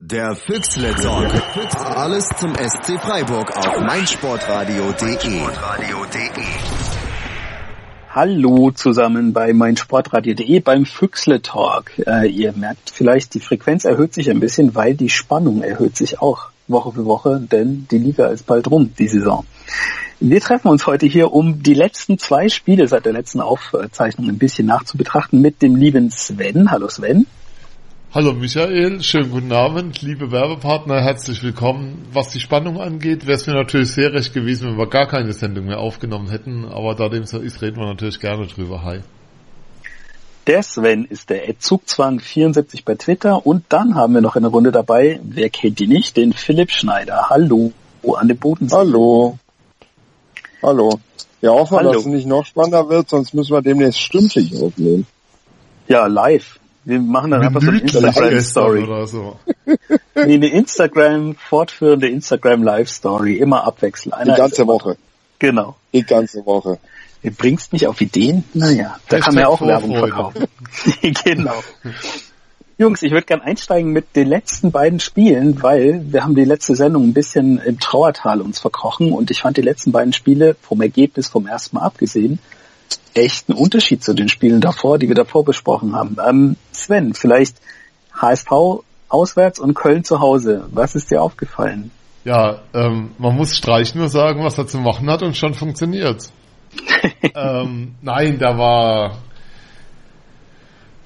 Der Füchsle Talk. Alles zum SC Freiburg auf meinsportradio.de. Hallo zusammen bei meinsportradio.de beim Füchsle Talk. Äh, ihr merkt vielleicht, die Frequenz erhöht sich ein bisschen, weil die Spannung erhöht sich auch Woche für Woche, denn die Liga ist bald rum, die Saison. Wir treffen uns heute hier, um die letzten zwei Spiele seit der letzten Aufzeichnung ein bisschen nachzubetrachten mit dem lieben Sven. Hallo Sven. Hallo Michael, schönen guten Abend, liebe Werbepartner, herzlich willkommen. Was die Spannung angeht, wäre es mir natürlich sehr recht gewesen, wenn wir gar keine Sendung mehr aufgenommen hätten, aber da dem so ist, reden wir natürlich gerne drüber. Hi. Der Sven ist der Zugzwang74 bei Twitter und dann haben wir noch eine Runde dabei, wer kennt die nicht, den Philipp Schneider. Hallo an den Bodensee. Hallo. Hallo. Ja, hoffen wir, dass es nicht noch spannender wird, sonst müssen wir demnächst stündlich aufnehmen. Ja, live. Wir machen dann einfach so eine Instagram-Story. Oder so. nee, eine Instagram, fortführende Instagram-Live-Story, immer abwechselnd. Einer Die ganze Woche. Genau. Die ganze Woche. Du bringst mich auf Ideen? Naja, da kann man ja auch Werbung verkaufen. genau. Jungs, ich würde gern einsteigen mit den letzten beiden Spielen, weil wir haben die letzte Sendung ein bisschen im Trauertal uns verkrochen und ich fand die letzten beiden Spiele vom Ergebnis vom ersten Mal abgesehen echt ein Unterschied zu den Spielen davor, die wir davor besprochen haben. Ähm, Sven, vielleicht HSV auswärts und Köln zu Hause. Was ist dir aufgefallen? Ja, ähm, man muss Streich nur sagen, was er zu machen hat und schon funktioniert. ähm, nein, da war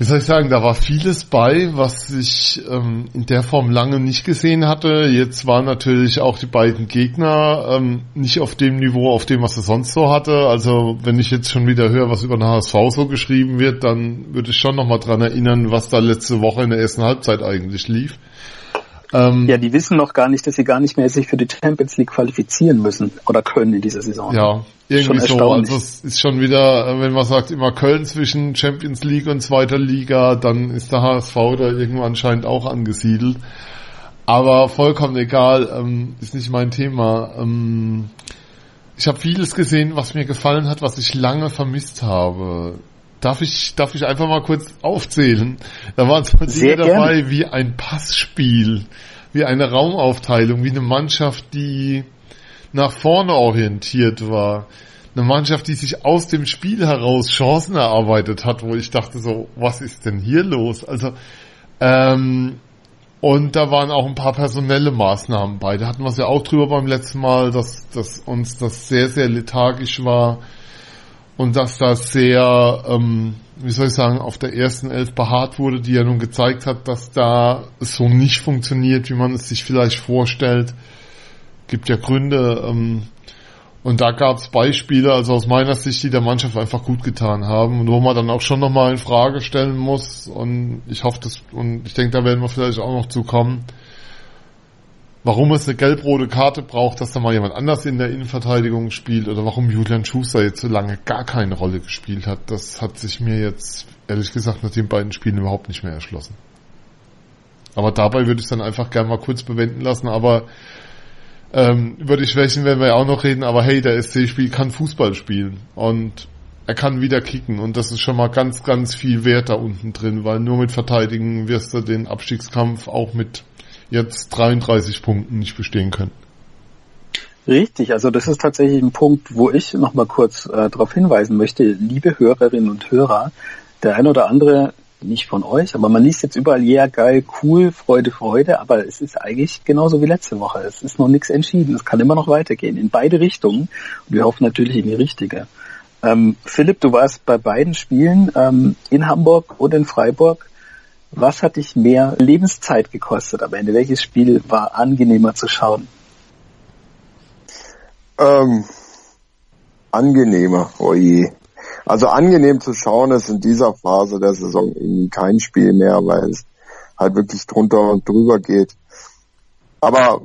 wie soll ich sagen, da war vieles bei, was ich ähm, in der Form lange nicht gesehen hatte. Jetzt waren natürlich auch die beiden Gegner ähm, nicht auf dem Niveau, auf dem was er sonst so hatte. Also wenn ich jetzt schon wieder höre, was über den HSV so geschrieben wird, dann würde ich schon nochmal dran erinnern, was da letzte Woche in der ersten Halbzeit eigentlich lief. Ähm, ja, die wissen noch gar nicht, dass sie gar nicht mehr sich für die Champions League qualifizieren müssen oder können in dieser Saison. Ja, irgendwie so. Also es ist schon wieder, wenn man sagt, immer Köln zwischen Champions League und zweiter Liga, dann ist der HSV da irgendwo anscheinend auch angesiedelt. Aber vollkommen egal, ähm, ist nicht mein Thema. Ähm, ich habe vieles gesehen, was mir gefallen hat, was ich lange vermisst habe. Darf ich, darf ich einfach mal kurz aufzählen? Da waren zwar Dinge dabei wie ein Passspiel, wie eine Raumaufteilung, wie eine Mannschaft, die nach vorne orientiert war. Eine Mannschaft, die sich aus dem Spiel heraus Chancen erarbeitet hat, wo ich dachte so, was ist denn hier los? Also, ähm, und da waren auch ein paar personelle Maßnahmen bei. Da hatten wir es ja auch drüber beim letzten Mal, dass, dass uns das sehr, sehr lethargisch war und dass das sehr, ähm, wie soll ich sagen, auf der ersten Elf beharrt wurde, die ja nun gezeigt hat, dass da es so nicht funktioniert, wie man es sich vielleicht vorstellt. Gibt ja Gründe. Ähm, und da gab es Beispiele, also aus meiner Sicht, die der Mannschaft einfach gut getan haben und wo man dann auch schon nochmal in Frage stellen muss. Und ich hoffe, das, und ich denke, da werden wir vielleicht auch noch zu kommen warum es eine gelb-rote Karte braucht, dass da mal jemand anders in der Innenverteidigung spielt oder warum Julian Schuster jetzt so lange gar keine Rolle gespielt hat, das hat sich mir jetzt ehrlich gesagt nach den beiden Spielen überhaupt nicht mehr erschlossen. Aber dabei würde ich es dann einfach gerne mal kurz bewenden lassen, aber ähm, über die Schwächen werden wir ja auch noch reden, aber hey, der SC-Spiel kann Fußball spielen und er kann wieder kicken und das ist schon mal ganz, ganz viel Wert da unten drin, weil nur mit Verteidigen wirst du den Abstiegskampf auch mit jetzt 33 Punkten nicht bestehen können. Richtig, also das ist tatsächlich ein Punkt, wo ich nochmal kurz äh, darauf hinweisen möchte, liebe Hörerinnen und Hörer, der ein oder andere, nicht von euch, aber man liest jetzt überall, ja yeah, geil, cool, Freude, Freude, aber es ist eigentlich genauso wie letzte Woche. Es ist noch nichts entschieden, es kann immer noch weitergehen, in beide Richtungen. Und wir hoffen natürlich in die richtige. Ähm, Philipp, du warst bei beiden Spielen ähm, in Hamburg und in Freiburg. Was hat dich mehr Lebenszeit gekostet am Ende? Welches Spiel war angenehmer zu schauen? Ähm, angenehmer, oh je. Also angenehm zu schauen ist in dieser Phase der Saison irgendwie kein Spiel mehr, weil es halt wirklich drunter und drüber geht. Aber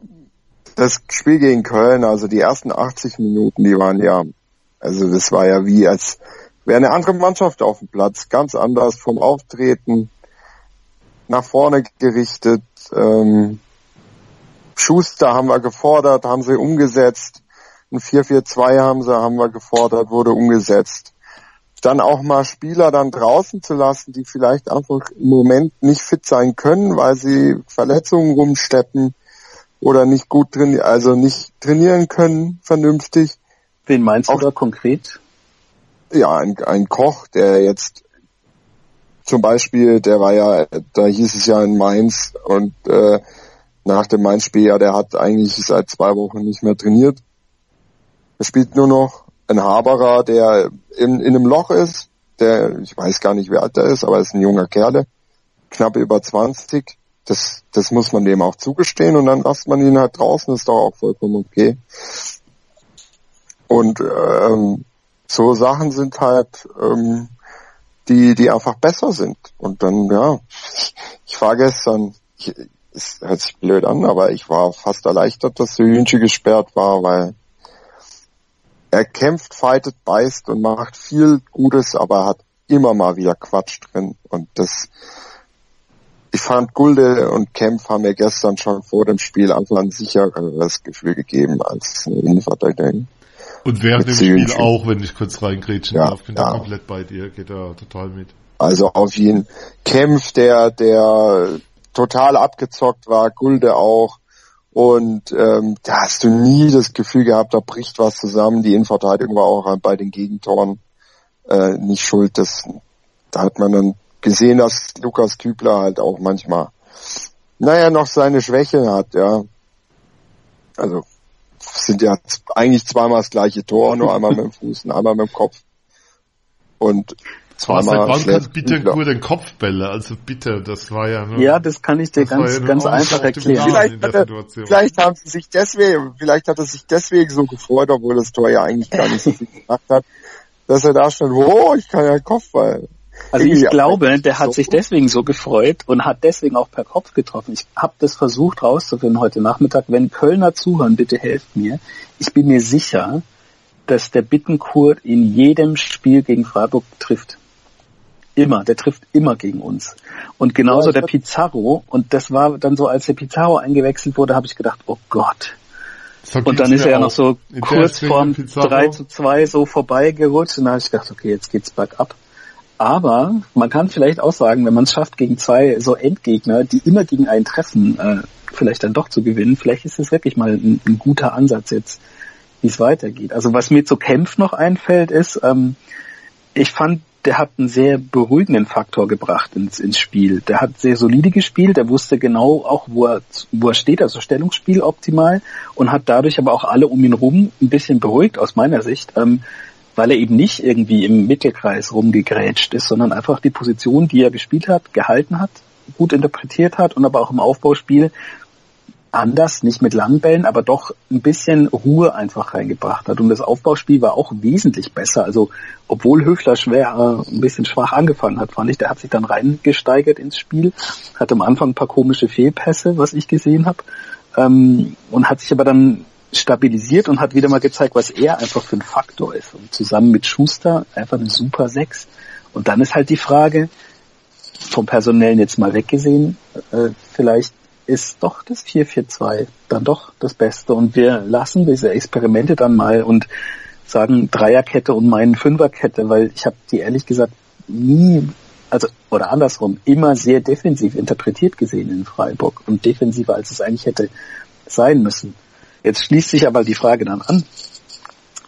das Spiel gegen Köln, also die ersten 80 Minuten, die waren ja, also das war ja wie als wäre eine andere Mannschaft auf dem Platz, ganz anders vom Auftreten, nach vorne gerichtet. Ähm, Schuster haben wir gefordert, haben sie umgesetzt. Ein 4-4-2 haben sie, haben wir gefordert, wurde umgesetzt. dann auch mal Spieler dann draußen zu lassen, die vielleicht einfach im Moment nicht fit sein können, weil sie Verletzungen rumsteppen oder nicht gut trainieren, also nicht trainieren können vernünftig. Wen meinst auch, du da konkret? Ja, ein, ein Koch, der jetzt zum Beispiel, der war ja, da hieß es ja in Mainz und äh, nach dem Mainz-Spiel, ja, der hat eigentlich seit zwei Wochen nicht mehr trainiert. Er spielt nur noch ein Haberer, der in, in einem Loch ist, der, ich weiß gar nicht, wie alt er ist, aber er ist ein junger Kerle, knapp über 20. Das, das muss man dem auch zugestehen und dann lasst man ihn halt draußen, ist doch auch vollkommen okay. Und ähm, so Sachen sind halt, ähm, die, die einfach besser sind. Und dann, ja, ich, war gestern, ich, es hört sich blöd an, aber ich war fast erleichtert, dass Hühnchen gesperrt war, weil er kämpft, fightet, beißt und macht viel Gutes, aber hat immer mal wieder Quatsch drin. Und das, ich fand Gulde und Kempf haben mir gestern schon vor dem Spiel einfach ein sichereres Gefühl gegeben als eine Innenverteidigung. Und während dem Spiel auch, wenn ich kurz reingrätschen ja, darf, bin ja. da komplett bei dir, geht da total mit. Also auf jeden Kempf, der, der total abgezockt war, Gulde auch, und ähm, da hast du nie das Gefühl gehabt, da bricht was zusammen. Die Innenverteidigung war auch bei den Gegentoren äh, nicht schuld. Das, da hat man dann gesehen, dass Lukas Kübler halt auch manchmal, naja, noch seine Schwäche hat, ja. Also sind ja eigentlich zweimal das gleiche Tor, nur einmal mit dem Fuß und einmal mit dem Kopf. Und Zweimal wann kann bitte nur den Kopfbälle? Also bitte, das war ja nur, Ja, das kann ich dir ganz, ja ganz einfach erklären. Vielleicht, hat er, vielleicht haben sie sich deswegen, vielleicht hat er sich deswegen so gefreut, obwohl das Tor ja eigentlich gar nicht so viel gemacht hat, dass er da stand, oh, ich kann ja Kopfball. Also ich glaube, der hat sich deswegen so gefreut und hat deswegen auch per Kopf getroffen. Ich habe das versucht rauszufinden heute Nachmittag. Wenn Kölner zuhören, bitte helft mir. Ich bin mir sicher, dass der Bittenkurt in jedem Spiel gegen Freiburg trifft. Immer, der trifft immer gegen uns. Und genauso ja, der Pizarro. Und das war dann so, als der Pizarro eingewechselt wurde, habe ich gedacht, oh Gott. So und dann ist er ja noch so kurz vorm 3 zu 2 so vorbeigerutscht. Und dann habe ich gedacht, okay, jetzt geht's bergab. Aber man kann vielleicht auch sagen, wenn man es schafft, gegen zwei so Endgegner, die immer gegen einen treffen, äh, vielleicht dann doch zu gewinnen, vielleicht ist es wirklich mal ein, ein guter Ansatz jetzt, wie es weitergeht. Also was mir zu Kempf noch einfällt, ist, ähm, ich fand der hat einen sehr beruhigenden Faktor gebracht ins, ins Spiel. Der hat sehr solide gespielt, der wusste genau auch, wo er, wo er steht, also Stellungsspiel optimal und hat dadurch aber auch alle um ihn rum ein bisschen beruhigt aus meiner Sicht, ähm, weil er eben nicht irgendwie im Mittelkreis rumgegrätscht ist, sondern einfach die Position, die er gespielt hat, gehalten hat, gut interpretiert hat und aber auch im Aufbauspiel anders, nicht mit langen Bällen, aber doch ein bisschen Ruhe einfach reingebracht hat. Und das Aufbauspiel war auch wesentlich besser. Also obwohl Höfler schwer äh, ein bisschen schwach angefangen hat, fand ich, der hat sich dann reingesteigert ins Spiel, hatte am Anfang ein paar komische Fehlpässe, was ich gesehen habe, ähm, und hat sich aber dann stabilisiert und hat wieder mal gezeigt, was er einfach für ein Faktor ist. Und zusammen mit Schuster einfach eine super Sechs. Und dann ist halt die Frage, vom Personellen jetzt mal weggesehen, äh, vielleicht ist doch das 442 dann doch das Beste und wir lassen diese Experimente dann mal und sagen Dreierkette und meinen Fünferkette, weil ich habe die ehrlich gesagt nie, also oder andersrum, immer sehr defensiv interpretiert gesehen in Freiburg und defensiver als es eigentlich hätte sein müssen. Jetzt schließt sich aber die Frage dann an,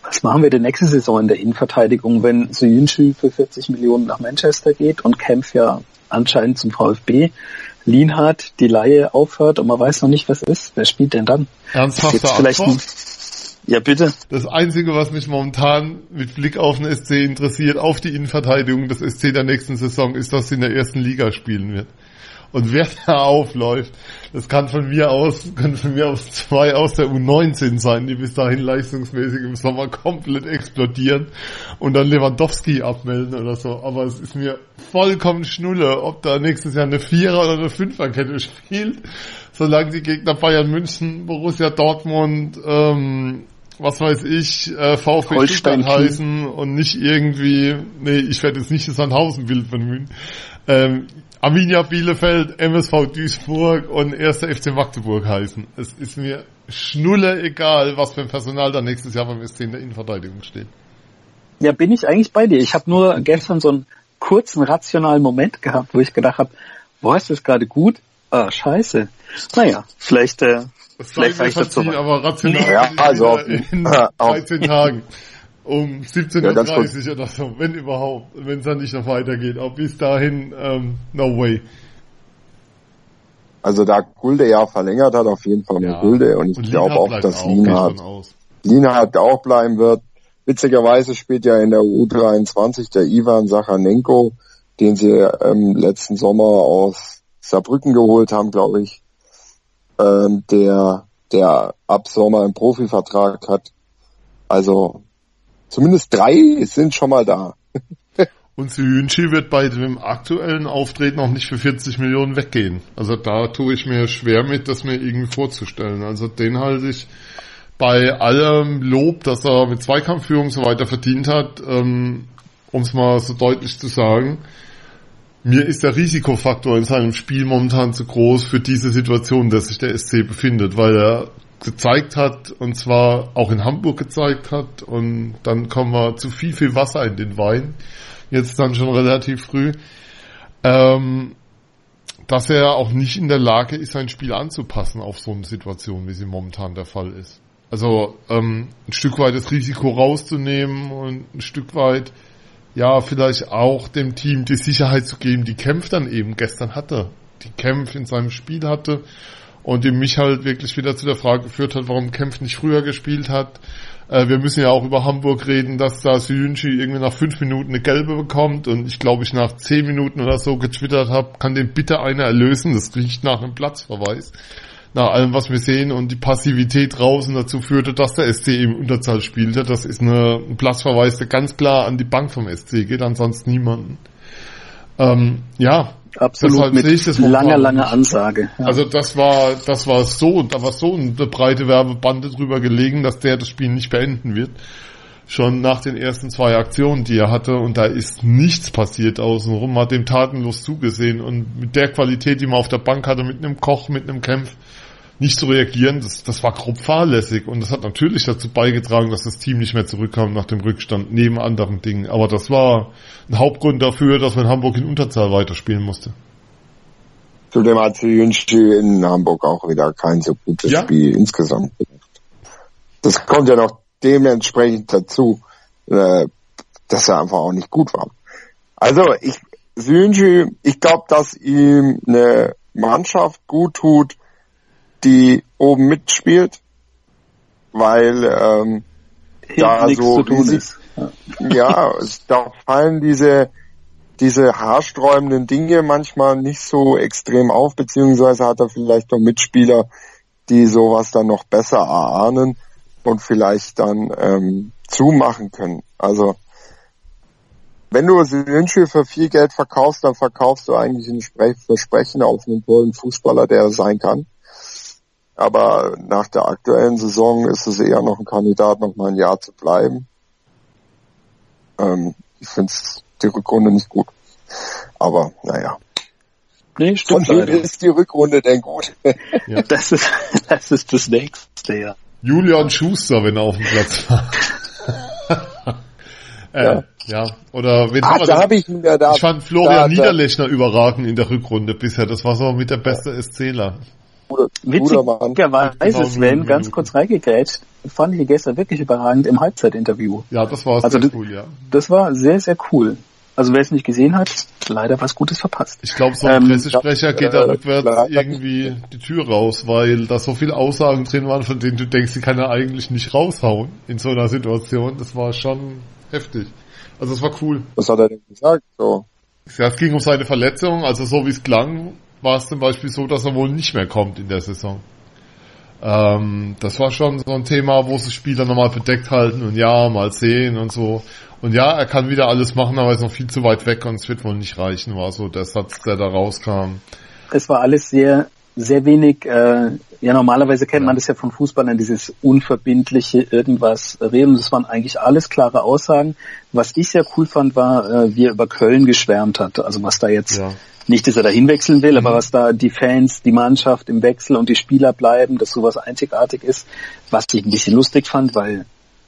was machen wir denn nächste Saison in der Innenverteidigung, wenn Soyuncu für 40 Millionen nach Manchester geht und Kempf ja anscheinend zum VfB? Lienhardt die Laie aufhört und man weiß noch nicht, was ist. Wer spielt denn dann? Ernsthafter vielleicht ein, Ja, bitte. Das Einzige, was mich momentan mit Blick auf den SC interessiert, auf die Innenverteidigung des SC der nächsten Saison, ist, dass sie in der ersten Liga spielen wird. Und wer da aufläuft, das kann von mir aus, können von mir aus zwei aus der U19 sein, die bis dahin leistungsmäßig im Sommer komplett explodieren und dann Lewandowski abmelden oder so. Aber es ist mir vollkommen schnulle, ob da nächstes Jahr eine Vierer- oder eine Fünferkette spielt, solange die Gegner Bayern München, Borussia Dortmund, ähm, was weiß ich, äh, VfB Stuttgart heißen und nicht irgendwie, nee, ich werde jetzt nicht das Sandhausen-Bild bemühen. Ähm, Arminia Bielefeld, MSV Duisburg und 1. FC Magdeburg heißen. Es ist mir schnulle egal, was für ein Personal da nächstes Jahr beim SC in der Innenverteidigung steht. Ja, bin ich eigentlich bei dir. Ich habe nur gestern so einen kurzen rationalen Moment gehabt, wo ich gedacht habe, boah, ist das gerade gut? Ah, scheiße. Naja, vielleicht, äh, das vielleicht ich dazu. Aber rational ja, also in, in 13 Tagen. Um 17.30 Uhr oder so, wenn überhaupt, wenn es dann nicht noch weitergeht. Auch bis dahin, ähm, no way. Also da Gulde ja verlängert hat, auf jeden Fall ja. Gulde und ich glaube auch, dass Lienhardt, Lienhardt auch bleiben wird. Witzigerweise spielt ja in der U23 der Ivan Sachanenko, den sie ähm, letzten Sommer aus Saarbrücken geholt haben, glaube ich, ähm, der, der ab Sommer einen Profivertrag hat. Also zumindest drei sind schon mal da. Und Syunchi wird bei dem aktuellen Auftreten auch nicht für 40 Millionen weggehen. Also da tue ich mir schwer mit, das mir irgendwie vorzustellen. Also den halte ich bei allem Lob, dass er mit Zweikampfführung so weiter verdient hat, ähm, um es mal so deutlich zu sagen, mir ist der Risikofaktor in seinem Spiel momentan zu groß für diese Situation, dass sich der SC befindet, weil er gezeigt hat, und zwar auch in Hamburg gezeigt hat, und dann kommen wir zu viel, viel Wasser in den Wein, jetzt dann schon relativ früh, ähm, dass er auch nicht in der Lage ist, sein Spiel anzupassen auf so eine Situation, wie sie momentan der Fall ist. Also ähm, ein Stück weit das Risiko rauszunehmen und ein Stück weit ja vielleicht auch dem Team die Sicherheit zu geben, die Kempf dann eben gestern hatte, die Kempf in seinem Spiel hatte und die mich halt wirklich wieder zu der Frage geführt hat, warum Kempf nicht früher gespielt hat. Äh, wir müssen ja auch über Hamburg reden, dass da Syunchi irgendwie nach fünf Minuten eine gelbe bekommt und ich glaube ich nach zehn Minuten oder so getwittert habe, kann den bitte einer erlösen, das riecht nach einem Platzverweis nach allem, was wir sehen und die Passivität draußen dazu führte, dass der SC im Unterzahl spielte. Das ist eine, ein Platzverweis, der ganz klar an die Bank vom SC geht, ansonsten niemanden. Ähm, ja, absolut halt mit ich langer, langer Ansage. Ja. Also das war, das war so, da war so eine breite Werbebande drüber gelegen, dass der das Spiel nicht beenden wird. Schon nach den ersten zwei Aktionen, die er hatte, und da ist nichts passiert außenrum, hat dem tatenlos zugesehen und mit der Qualität, die man auf der Bank hatte, mit einem Koch, mit einem Kämpf, nicht zu reagieren, das, das war grob fahrlässig und das hat natürlich dazu beigetragen, dass das Team nicht mehr zurückkam nach dem Rückstand, neben anderen Dingen. Aber das war ein Hauptgrund dafür, dass man Hamburg in Unterzahl weiterspielen musste. Zudem hat Jünschi in Hamburg auch wieder kein so gutes ja. Spiel insgesamt gemacht. Das kommt ja noch dementsprechend dazu, äh, dass er einfach auch nicht gut war. Also ich, Synji, ich glaube, dass ihm eine Mannschaft gut tut, die oben mitspielt, weil ähm, da so riesig, ja, da fallen diese diese haarsträubenden Dinge manchmal nicht so extrem auf, beziehungsweise hat er vielleicht noch Mitspieler, die sowas dann noch besser erahnen und vielleicht dann ähm, zumachen können. Also wenn du Wünsche für viel Geld verkaufst, dann verkaufst du eigentlich ein Versprechen auf einen tollen Fußballer, der er sein kann. Aber nach der aktuellen Saison ist es eher noch ein Kandidat, noch mal ein Jahr zu bleiben. Ähm, ich finde die Rückrunde nicht gut. Aber naja. Nee, stimmt. Von wem ist die Rückrunde denn gut? Ja. Das, ist, das ist das nächste, ja. Julian Schuster, wenn er auf dem Platz war. äh, ja. ja. Oder wenn Ach, da hab ich, ja, da, ich fand Florian da, Niederlechner da. überragend in der Rückrunde bisher. Das war so mit der beste Witzigerweise, Sven, ganz kurz reingegrätscht, fand ich gestern wirklich überragend im Halbzeitinterview. Ja, das war also sehr cool, ja. Das war sehr, sehr cool. Also wer es nicht gesehen hat, leider was Gutes verpasst. Ich glaube, so ein ähm, Pressesprecher geht da rückwärts irgendwie die Tür raus, weil da so viele Aussagen drin waren, von denen du denkst, die kann er eigentlich nicht raushauen in so einer Situation. Das war schon heftig. Also es war cool. Was hat er denn gesagt? So. Ja, es ging um seine Verletzung, also so wie es klang, war es zum Beispiel so, dass er wohl nicht mehr kommt in der Saison. Ähm, das war schon so ein Thema, wo sich Spieler nochmal bedeckt halten und ja, mal sehen und so. Und ja, er kann wieder alles machen, aber er ist noch viel zu weit weg und es wird wohl nicht reichen, war so der Satz, der da rauskam. Es war alles sehr, sehr wenig, äh, ja normalerweise kennt ja. man das ja von Fußballern, dieses unverbindliche irgendwas reden. Das waren eigentlich alles klare Aussagen. Was ich sehr cool fand, war, äh, wie er über Köln geschwärmt hat. Also was da jetzt ja nicht, dass er dahin wechseln will, mhm. aber was da die Fans, die Mannschaft im Wechsel und die Spieler bleiben, dass sowas einzigartig ist, was ich ein bisschen lustig fand, weil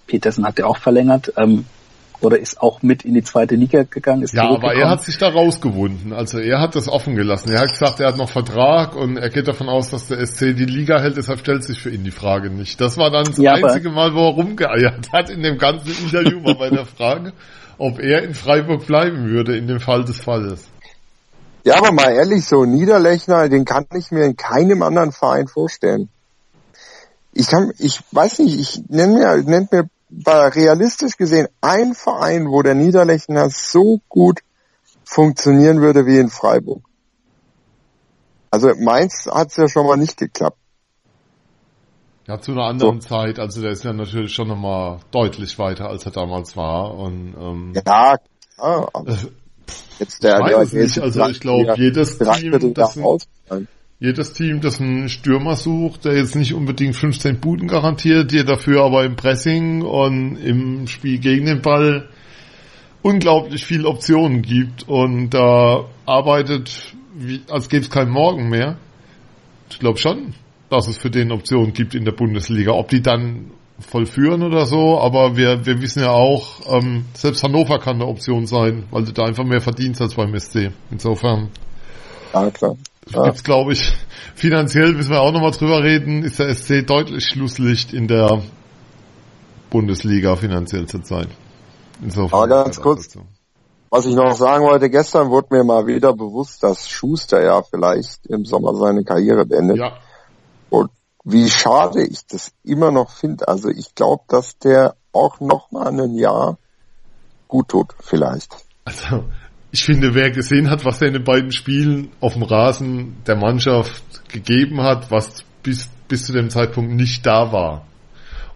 Petersen hat ja auch verlängert. Ähm, oder ist auch mit in die zweite Liga gegangen. Ist ja, aber er hat sich da rausgewunden. Also er hat das offen gelassen. Er hat gesagt, er hat noch Vertrag und er geht davon aus, dass der SC die Liga hält. Deshalb stellt sich für ihn die Frage nicht. Das war dann das ja, einzige Mal, wo er rumgeeiert hat in dem ganzen Interview mal bei der Frage, ob er in Freiburg bleiben würde in dem Fall des Falles. Ja, aber mal ehrlich, so Niederlechner, den kann ich mir in keinem anderen Verein vorstellen. Ich kann, ich weiß nicht, ich nenne mir, nenne mir realistisch gesehen ein Verein, wo der Niederlechner so gut funktionieren würde wie in Freiburg. Also Mainz hat es ja schon mal nicht geklappt. Ja, zu einer anderen so. Zeit. Also der ist ja natürlich schon nochmal deutlich weiter, als er damals war. Und, ähm, ja, klar. Jetzt der, ich weiß der, nicht. Also ich glaube, jedes Team, das ein, jedes Team, das einen Stürmer sucht, der jetzt nicht unbedingt 15 Buden garantiert, dir dafür aber im Pressing und im Spiel gegen den Ball unglaublich viele Optionen gibt und da arbeitet, wie, als gäbe es keinen Morgen mehr. Ich glaube schon, dass es für den Optionen gibt in der Bundesliga. Ob die dann vollführen oder so, aber wir, wir wissen ja auch, ähm, selbst Hannover kann eine Option sein, weil du da einfach mehr verdienst als beim SC. Insofern. Ja, klar. Ja. Gibt's, glaube ich, finanziell müssen wir auch nochmal drüber reden, ist der SC deutlich Schlusslicht in der Bundesliga finanziell zurzeit. Insofern. Aber ganz kurz, dazu. was ich noch sagen wollte, gestern wurde mir mal wieder bewusst, dass Schuster ja vielleicht im Sommer seine Karriere beendet. Ja. Wie schade ich das immer noch finde. Also ich glaube, dass der auch noch mal ein Jahr gut tut, vielleicht. Also ich finde, wer gesehen hat, was er in den beiden Spielen auf dem Rasen der Mannschaft gegeben hat, was bis, bis zu dem Zeitpunkt nicht da war.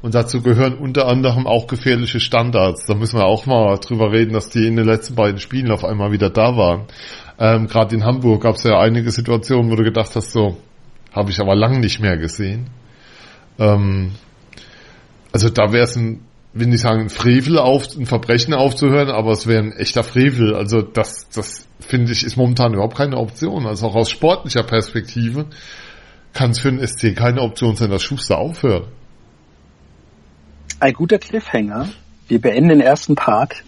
Und dazu gehören unter anderem auch gefährliche Standards. Da müssen wir auch mal drüber reden, dass die in den letzten beiden Spielen auf einmal wieder da waren. Ähm, Gerade in Hamburg gab es ja einige Situationen, wo du gedacht hast, so, habe ich aber lang nicht mehr gesehen. Ähm, also da wäre es ein will nicht sagen, ein Frevel auf, ein Verbrechen aufzuhören, aber es wäre ein echter Frevel. Also das, das finde ich, ist momentan überhaupt keine Option. Also auch aus sportlicher Perspektive kann es für den SC keine Option sein, dass Schuster aufhört. Ein guter Cliffhanger. Wir beenden den ersten Part,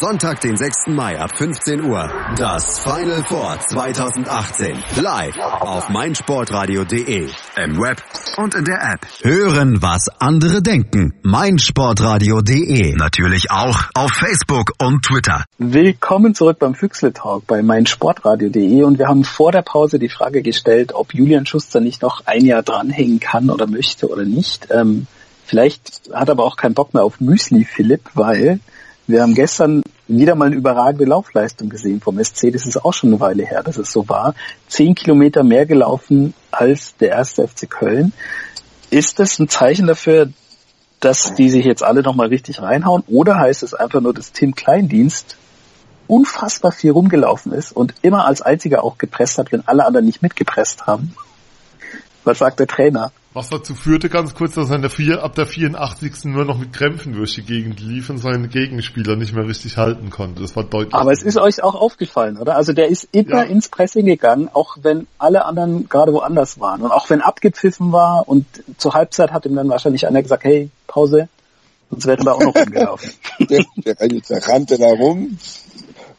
Sonntag, den 6. Mai ab 15 Uhr. Das Final Four 2018. Live auf meinsportradio.de. Im Web und in der App. Hören, was andere denken. meinsportradio.de. Natürlich auch auf Facebook und Twitter. Willkommen zurück beim Füchsle Talk bei meinsportradio.de und wir haben vor der Pause die Frage gestellt, ob Julian Schuster nicht noch ein Jahr dranhängen kann oder möchte oder nicht. Ähm, vielleicht hat er aber auch keinen Bock mehr auf Müsli Philipp, weil wir haben gestern wieder mal eine überragende Laufleistung gesehen vom SC. Das ist auch schon eine Weile her, dass es so war. Zehn Kilometer mehr gelaufen als der erste FC Köln. Ist das ein Zeichen dafür, dass die sich jetzt alle nochmal richtig reinhauen? Oder heißt es einfach nur, dass Tim Kleindienst unfassbar viel rumgelaufen ist und immer als einziger auch gepresst hat, wenn alle anderen nicht mitgepresst haben? Was sagt der Trainer? Was dazu führte ganz kurz, dass er der vier, ab der 84. nur noch mit Krämpfen durch die Gegend lief und seinen Gegenspieler nicht mehr richtig halten konnte. Das war deutlich. Aber es ist euch auch aufgefallen, oder? Also der ist immer ja. ins Pressing gegangen, auch wenn alle anderen gerade woanders waren. Und auch wenn abgepfiffen war und zur Halbzeit hat ihm dann wahrscheinlich einer gesagt, hey, Pause, sonst werden wir auch noch rumgelaufen. der, der, der rannte da rum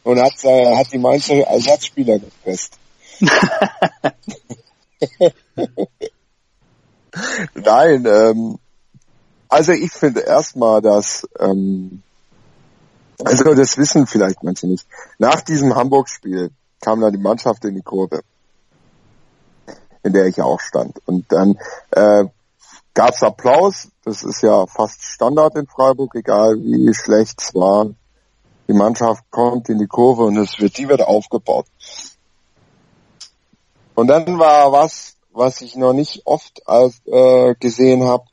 und hat, äh, hat die Mainzer Ersatzspieler gepresst. Nein, ähm, also ich finde erstmal, dass, ähm, also das wissen vielleicht manche nicht. Nach diesem Hamburg-Spiel kam dann die Mannschaft in die Kurve, in der ich auch stand. Und dann äh, gab's Applaus. Das ist ja fast Standard in Freiburg, egal wie schlecht es war. Die Mannschaft kommt in die Kurve und es wird, die wird aufgebaut. Und dann war was, was ich noch nicht oft als, äh, gesehen habe.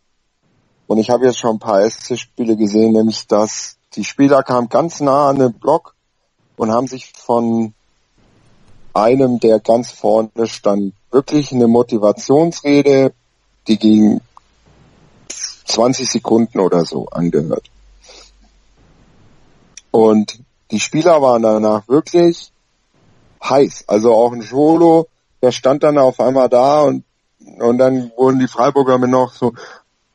Und ich habe jetzt schon ein paar SC-Spiele gesehen, nämlich dass die Spieler kamen ganz nah an den Block und haben sich von einem, der ganz vorne stand, wirklich eine Motivationsrede, die ging 20 Sekunden oder so angehört. Und die Spieler waren danach wirklich heiß. Also auch ein Scholo, der stand dann auf einmal da und, und dann wurden die Freiburger mit noch so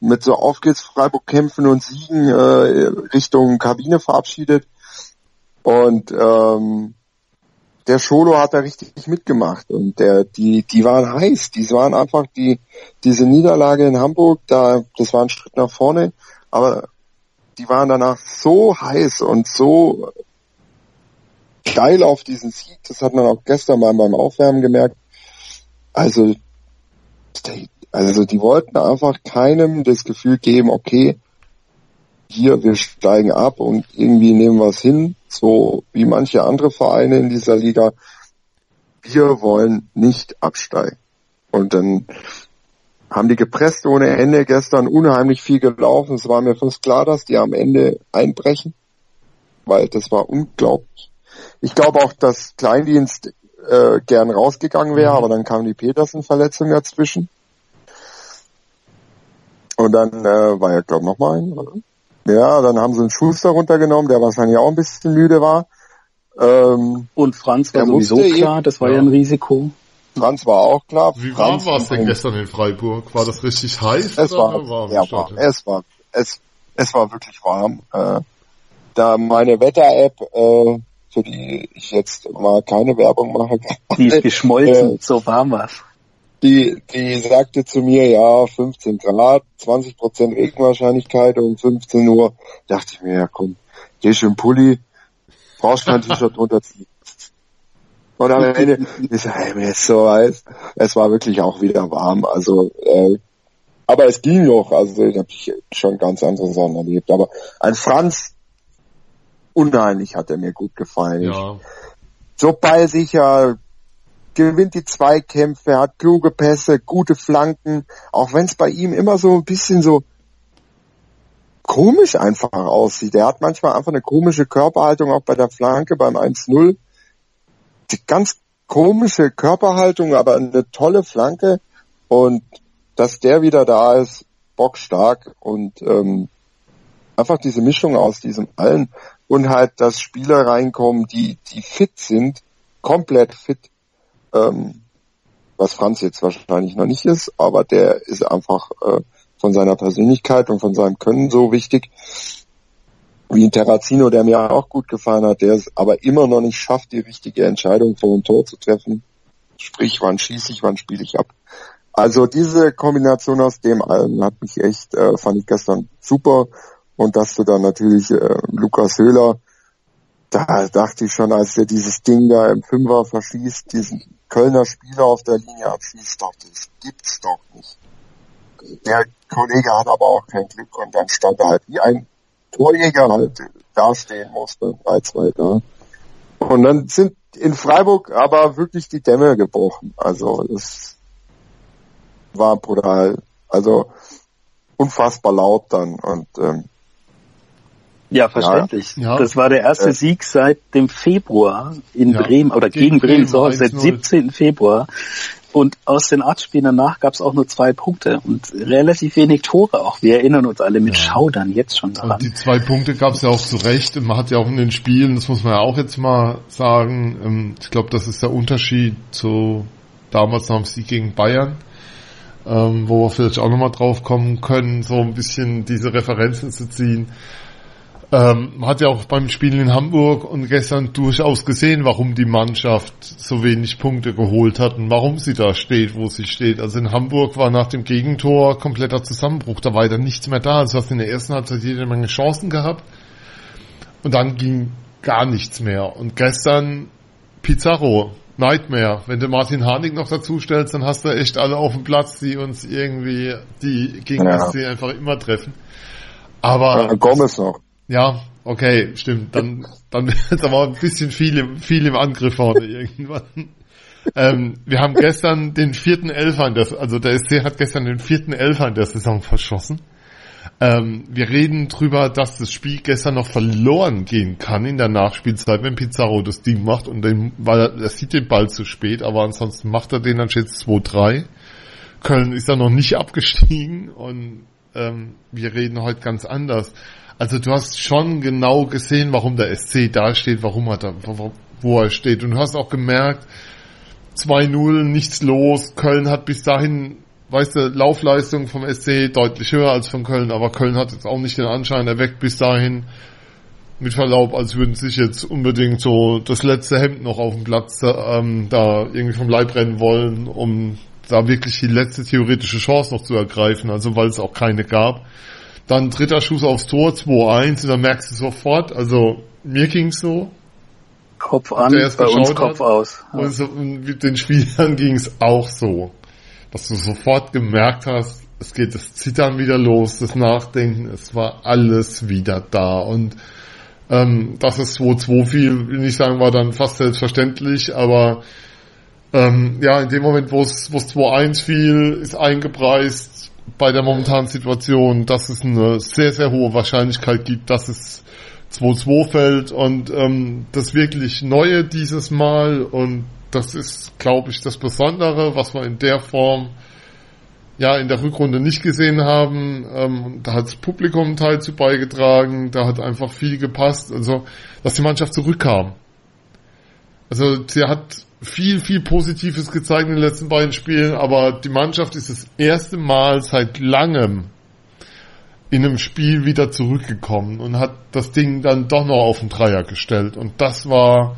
mit so auf geht's Freiburg kämpfen und siegen äh, Richtung Kabine verabschiedet. Und ähm, der Scholo hat da richtig mitgemacht und der, die, die waren heiß, die waren einfach die, diese Niederlage in Hamburg, da, das war ein Schritt nach vorne, aber die waren danach so heiß und so geil auf diesen Sieg, das hat man auch gestern mal beim Aufwärmen gemerkt. Also, also die wollten einfach keinem das Gefühl geben, okay, hier, wir steigen ab und irgendwie nehmen wir es hin, so wie manche andere Vereine in dieser Liga. Wir wollen nicht absteigen. Und dann haben die gepresst ohne Ende, gestern unheimlich viel gelaufen. Es war mir fast klar, dass die am Ende einbrechen, weil das war unglaublich. Ich glaube auch, dass Kleindienst äh, gern rausgegangen wäre, mhm. aber dann kam die Petersen-Verletzung dazwischen. Und dann äh, war ja, glaube ich, nochmal ein, oder? Ja, dann haben sie einen Schuster runtergenommen, der wahrscheinlich auch ein bisschen müde war. Ähm, und Franz war sowieso klar, das war ja. ja ein Risiko. Franz war auch klar. Wie warm war es denn gestern in Freiburg? War das richtig heiß? Es war, war ja, war, es war, es, es war wirklich warm. Äh, da meine Wetter-App, äh, für die ich jetzt mal keine Werbung mache. Die ist geschmolzen, äh, so warm war's die, die sagte zu mir, ja, 15 Grad, 20 Prozent Regenwahrscheinlichkeit um 15 Uhr. Dachte ich mir, ja komm, geh schön Pulli, brauchst kein T-Shirt drunter ziehen. Und am Ende, ich sag, hey, mir ist so heiß. Es war wirklich auch wieder warm, also, äh, aber es ging noch, also da habe ich schon ganz andere Sachen erlebt. Aber ein Franz, unheimlich hat er mir gut gefallen. Ja. So ballsicher, gewinnt die Zweikämpfe, hat kluge Pässe, gute Flanken, auch wenn es bei ihm immer so ein bisschen so komisch einfach aussieht. Er hat manchmal einfach eine komische Körperhaltung, auch bei der Flanke beim 1-0. Die ganz komische Körperhaltung, aber eine tolle Flanke und dass der wieder da ist, bockstark und ähm, einfach diese Mischung aus diesem allen und halt, dass Spieler reinkommen, die, die fit sind, komplett fit ähm, was Franz jetzt wahrscheinlich noch nicht ist, aber der ist einfach äh, von seiner Persönlichkeit und von seinem Können so wichtig. Wie ein Terrazino, der mir auch gut gefallen hat, der es aber immer noch nicht schafft, die richtige Entscheidung vor dem Tor zu treffen. Sprich, wann schieße ich, wann spiele ich ab. Also diese Kombination aus dem allen hat mich echt, äh, fand ich gestern super. Und dass du dann natürlich äh, Lukas Höhler, da dachte ich schon, als er dieses Ding da im Fünfer verschießt, diesen Kölner Spieler auf der Linie abschießt, dachte das gibt's doch nicht. Der Kollege hat aber auch kein Glück und dann stand er halt wie ein Torjäger halt dastehen musste, 3-2 da. Und dann sind in Freiburg aber wirklich die Dämme gebrochen. Also es war brutal. Also unfassbar laut dann und ähm, ja, verständlich. Ja. Das war der erste Sieg seit dem Februar in ja. Bremen oder gegen, gegen Bremen, so, seit 17. Februar. Und aus den Artspielen danach gab es auch nur zwei Punkte und relativ wenig Tore auch. Wir erinnern uns alle mit ja. Schaudern jetzt schon daran. Und die zwei Punkte gab es ja auch zu Recht. Man hat ja auch in den Spielen, das muss man ja auch jetzt mal sagen, ähm, ich glaube, das ist der Unterschied zu damals nach dem Sieg gegen Bayern. Ähm, wo wir vielleicht auch nochmal drauf kommen können, so ein bisschen diese Referenzen zu ziehen. Ähm, man hat ja auch beim Spiel in Hamburg und gestern durchaus gesehen, warum die Mannschaft so wenig Punkte geholt hat und warum sie da steht, wo sie steht. Also in Hamburg war nach dem Gegentor kompletter Zusammenbruch. Da war dann nichts mehr da. Also hast in der ersten Halbzeit jede Menge Chancen gehabt und dann ging gar nichts mehr. Und gestern Pizarro, Nightmare. Wenn du Martin Harnik noch dazu stellst, dann hast du echt alle auf dem Platz, die uns irgendwie, die gegen ja. SC einfach immer treffen. Aber. Ja, Gomez noch. Ja, okay, stimmt. Dann, dann wird aber ein bisschen viel viel im Angriff vorne irgendwann. ähm, wir haben gestern den vierten Elfer in der, also der SC hat gestern den vierten Elfer in der Saison verschossen. Ähm, wir reden drüber, dass das Spiel gestern noch verloren gehen kann in der Nachspielzeit, wenn Pizarro das Ding macht und den, weil er, er sieht den Ball zu spät, aber ansonsten macht er den, dann es 2-3. Köln ist da noch nicht abgestiegen und ähm, wir reden heute ganz anders. Also du hast schon genau gesehen, warum der SC da steht, warum er da, wo er steht. Und du hast auch gemerkt, 2-0, nichts los. Köln hat bis dahin weißt du, Laufleistung vom SC deutlich höher als von Köln, aber Köln hat jetzt auch nicht den Anschein erweckt bis dahin, mit Verlaub, als würden sich jetzt unbedingt so das letzte Hemd noch auf dem Platz ähm, da irgendwie vom Leib rennen wollen, um da wirklich die letzte theoretische Chance noch zu ergreifen, also weil es auch keine gab. Dann dritter Schuss aufs Tor, 2-1, und dann merkst du sofort, also mir ging's so. Kopf an, bei uns Kopf aus. Ja. Und, so, und mit den Spielern ging's auch so dass du sofort gemerkt hast, es geht das Zittern wieder los, das Nachdenken, es war alles wieder da und ähm, dass es 2-2 fiel, will nicht sagen, war dann fast selbstverständlich, aber ähm, ja, in dem Moment, wo es 2-1 fiel, ist eingepreist bei der momentanen Situation, dass es eine sehr, sehr hohe Wahrscheinlichkeit gibt, dass es 2-2 fällt und ähm, das wirklich Neue dieses Mal und das ist, glaube ich, das Besondere, was wir in der Form ja in der Rückrunde nicht gesehen haben. Ähm, da hat das Publikum einen Teil zu beigetragen, da hat einfach viel gepasst, also dass die Mannschaft zurückkam. Also sie hat viel, viel Positives gezeigt in den letzten beiden Spielen, aber die Mannschaft ist das erste Mal seit langem in einem Spiel wieder zurückgekommen und hat das Ding dann doch noch auf den Dreier gestellt. Und das war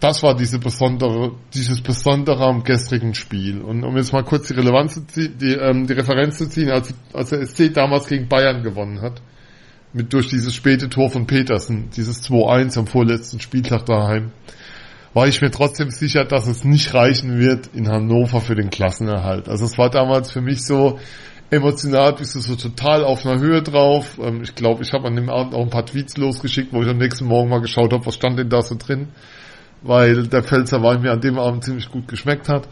das war diese besondere, dieses Besondere am gestrigen Spiel. Und um jetzt mal kurz die Relevanz zu ziehen, die, ähm, die Referenz zu ziehen, als, als der SC damals gegen Bayern gewonnen hat, mit durch dieses späte Tor von Petersen, dieses 2-1 am vorletzten Spieltag daheim, war ich mir trotzdem sicher, dass es nicht reichen wird in Hannover für den Klassenerhalt. Also es war damals für mich so, emotional bist du so total auf einer Höhe drauf. Ähm, ich glaube, ich habe an dem Abend auch ein paar Tweets losgeschickt, wo ich am nächsten Morgen mal geschaut habe, was stand denn da so drin weil der Pfälzer Wein mir an dem Abend ziemlich gut geschmeckt hat.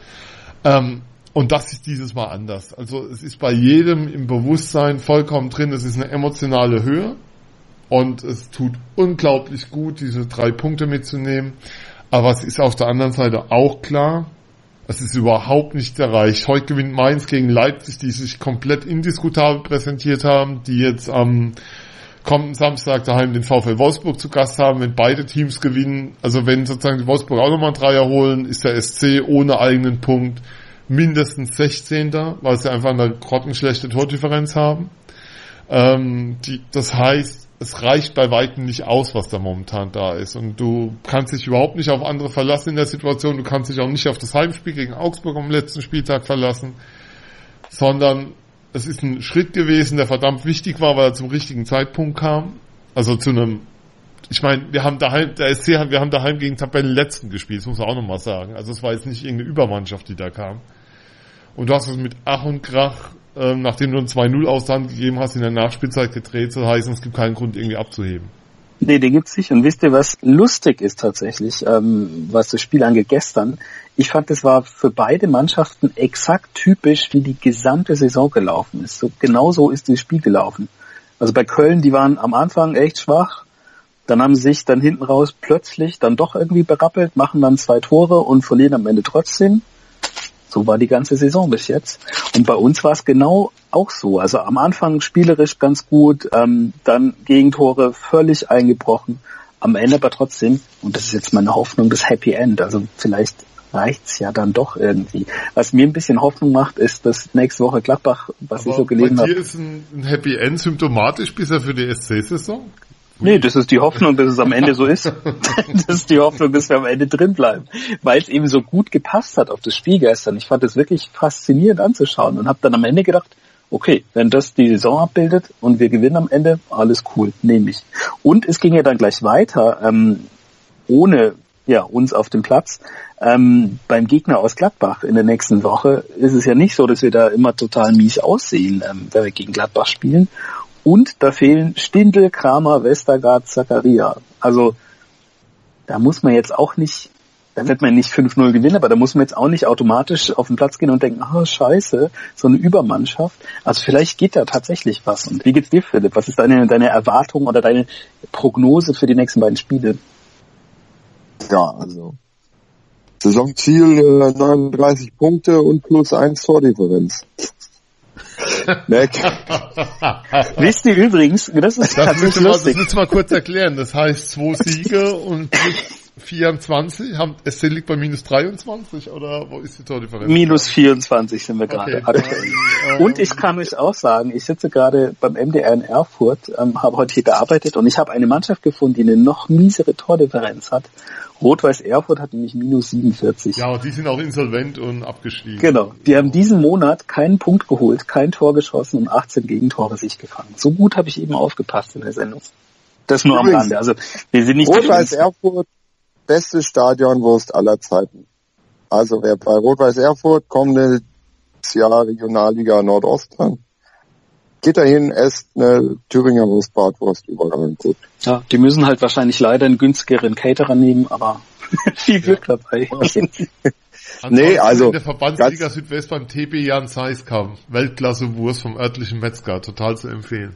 Ähm, und das ist dieses Mal anders. Also es ist bei jedem im Bewusstsein vollkommen drin, es ist eine emotionale Höhe und es tut unglaublich gut, diese drei Punkte mitzunehmen. Aber es ist auf der anderen Seite auch klar, es ist überhaupt nicht erreicht. Heute gewinnt Mainz gegen Leipzig, die sich komplett indiskutabel präsentiert haben, die jetzt am kommenden Samstag daheim den VfL Wolfsburg zu Gast haben, wenn beide Teams gewinnen, also wenn sozusagen die Wolfsburg auch nochmal einen Dreier holen, ist der SC ohne eigenen Punkt mindestens 16. weil sie einfach eine grottenschlechte Tordifferenz haben. Ähm, die, das heißt, es reicht bei weitem nicht aus, was da momentan da ist. Und du kannst dich überhaupt nicht auf andere verlassen in der Situation. Du kannst dich auch nicht auf das Heimspiel gegen Augsburg am letzten Spieltag verlassen, sondern es ist ein Schritt gewesen, der verdammt wichtig war, weil er zum richtigen Zeitpunkt kam. Also zu einem, ich meine, wir haben daheim, der SC, wir haben daheim gegen Tabellenletzten gespielt, das muss man auch nochmal sagen. Also es war jetzt nicht irgendeine Übermannschaft, die da kam. Und du hast es mit Ach und Krach, äh, nachdem du ein 2-0 Ausland gegeben hast, in der Nachspielzeit gedreht, zu heißen, es gibt keinen Grund irgendwie abzuheben. Nee, den gibt's nicht. Und wisst ihr, was lustig ist tatsächlich, ähm, was das Spiel angeht gestern? Ich fand, es war für beide Mannschaften exakt typisch, wie die gesamte Saison gelaufen ist. So, genau so ist das Spiel gelaufen. Also bei Köln, die waren am Anfang echt schwach. Dann haben sie sich dann hinten raus plötzlich dann doch irgendwie berappelt, machen dann zwei Tore und verlieren am Ende trotzdem. So war die ganze Saison bis jetzt. Und bei uns war es genau auch so. Also am Anfang spielerisch ganz gut, ähm, dann Gegentore völlig eingebrochen. Am Ende aber trotzdem, und das ist jetzt meine Hoffnung, das Happy End. Also vielleicht reicht's ja dann doch irgendwie. Was mir ein bisschen Hoffnung macht, ist, dass nächste Woche Gladbach, was aber ich so gelesen habe. Hier ist ein, ein Happy End symptomatisch bisher für die SC-Saison? Nee, das ist die Hoffnung, dass es am Ende so ist. das ist die Hoffnung, dass wir am Ende drin bleiben. Weil es eben so gut gepasst hat auf das Spiel gestern. Ich fand es wirklich faszinierend anzuschauen und habe dann am Ende gedacht, okay, wenn das die Saison abbildet und wir gewinnen am Ende, alles cool, nehme ich. Und es ging ja dann gleich weiter, ähm, ohne ja, uns auf dem Platz. Ähm, beim Gegner aus Gladbach in der nächsten Woche ist es ja nicht so, dass wir da immer total mies aussehen, ähm, wenn wir gegen Gladbach spielen. Und da fehlen Stindl, Kramer, Westergaard, Zakaria. Also da muss man jetzt auch nicht Da wird man nicht 5-0 gewinnen, aber da muss man jetzt auch nicht automatisch auf den Platz gehen und denken, ah, oh, scheiße, so eine Übermannschaft. Also vielleicht geht da tatsächlich was. Und wie geht's dir, Philipp? Was ist deine, deine Erwartung oder deine Prognose für die nächsten beiden Spiele? Ja, also Saisonziel äh, 39 Punkte und plus 1 Tordifferenz. Wisst ihr übrigens, das ist das müssen, wir, das müssen wir kurz erklären. Das heißt zwei Siege und 24, haben, es liegt bei minus 23 oder wo ist die Tordifferenz? Minus 24 sind wir gerade okay, aktuell. Dann, und ich kann euch auch sagen, ich sitze gerade beim MDR in Erfurt, ähm, habe heute hier gearbeitet und ich habe eine Mannschaft gefunden, die eine noch miesere Tordifferenz hat. Rot-Weiß Erfurt hat nämlich minus 47. Ja, aber die sind auch insolvent und abgestiegen. Genau. Die haben diesen Monat keinen Punkt geholt, kein Tor geschossen und 18 Gegentore sich gefangen. So gut habe ich eben aufgepasst in der Sendung. Das nur Übrigens, am Rande. Also wir sind nicht Rot-Weiß Erfurt beste Stadionwurst aller Zeiten. Also wer bei Rot-Weiß Erfurt kommendes Jahr Regionalliga Nordost dran, geht dahin, esst eine Thüringer Wurstbratwurst überall gut. Ja, die müssen halt wahrscheinlich leider einen günstigeren Caterer nehmen, aber viel Glück ja. dabei. nee, also in der Verbandsliga Südwest beim TB Jan Zeiss kam. Weltklasse Wurst vom örtlichen Metzger, total zu empfehlen.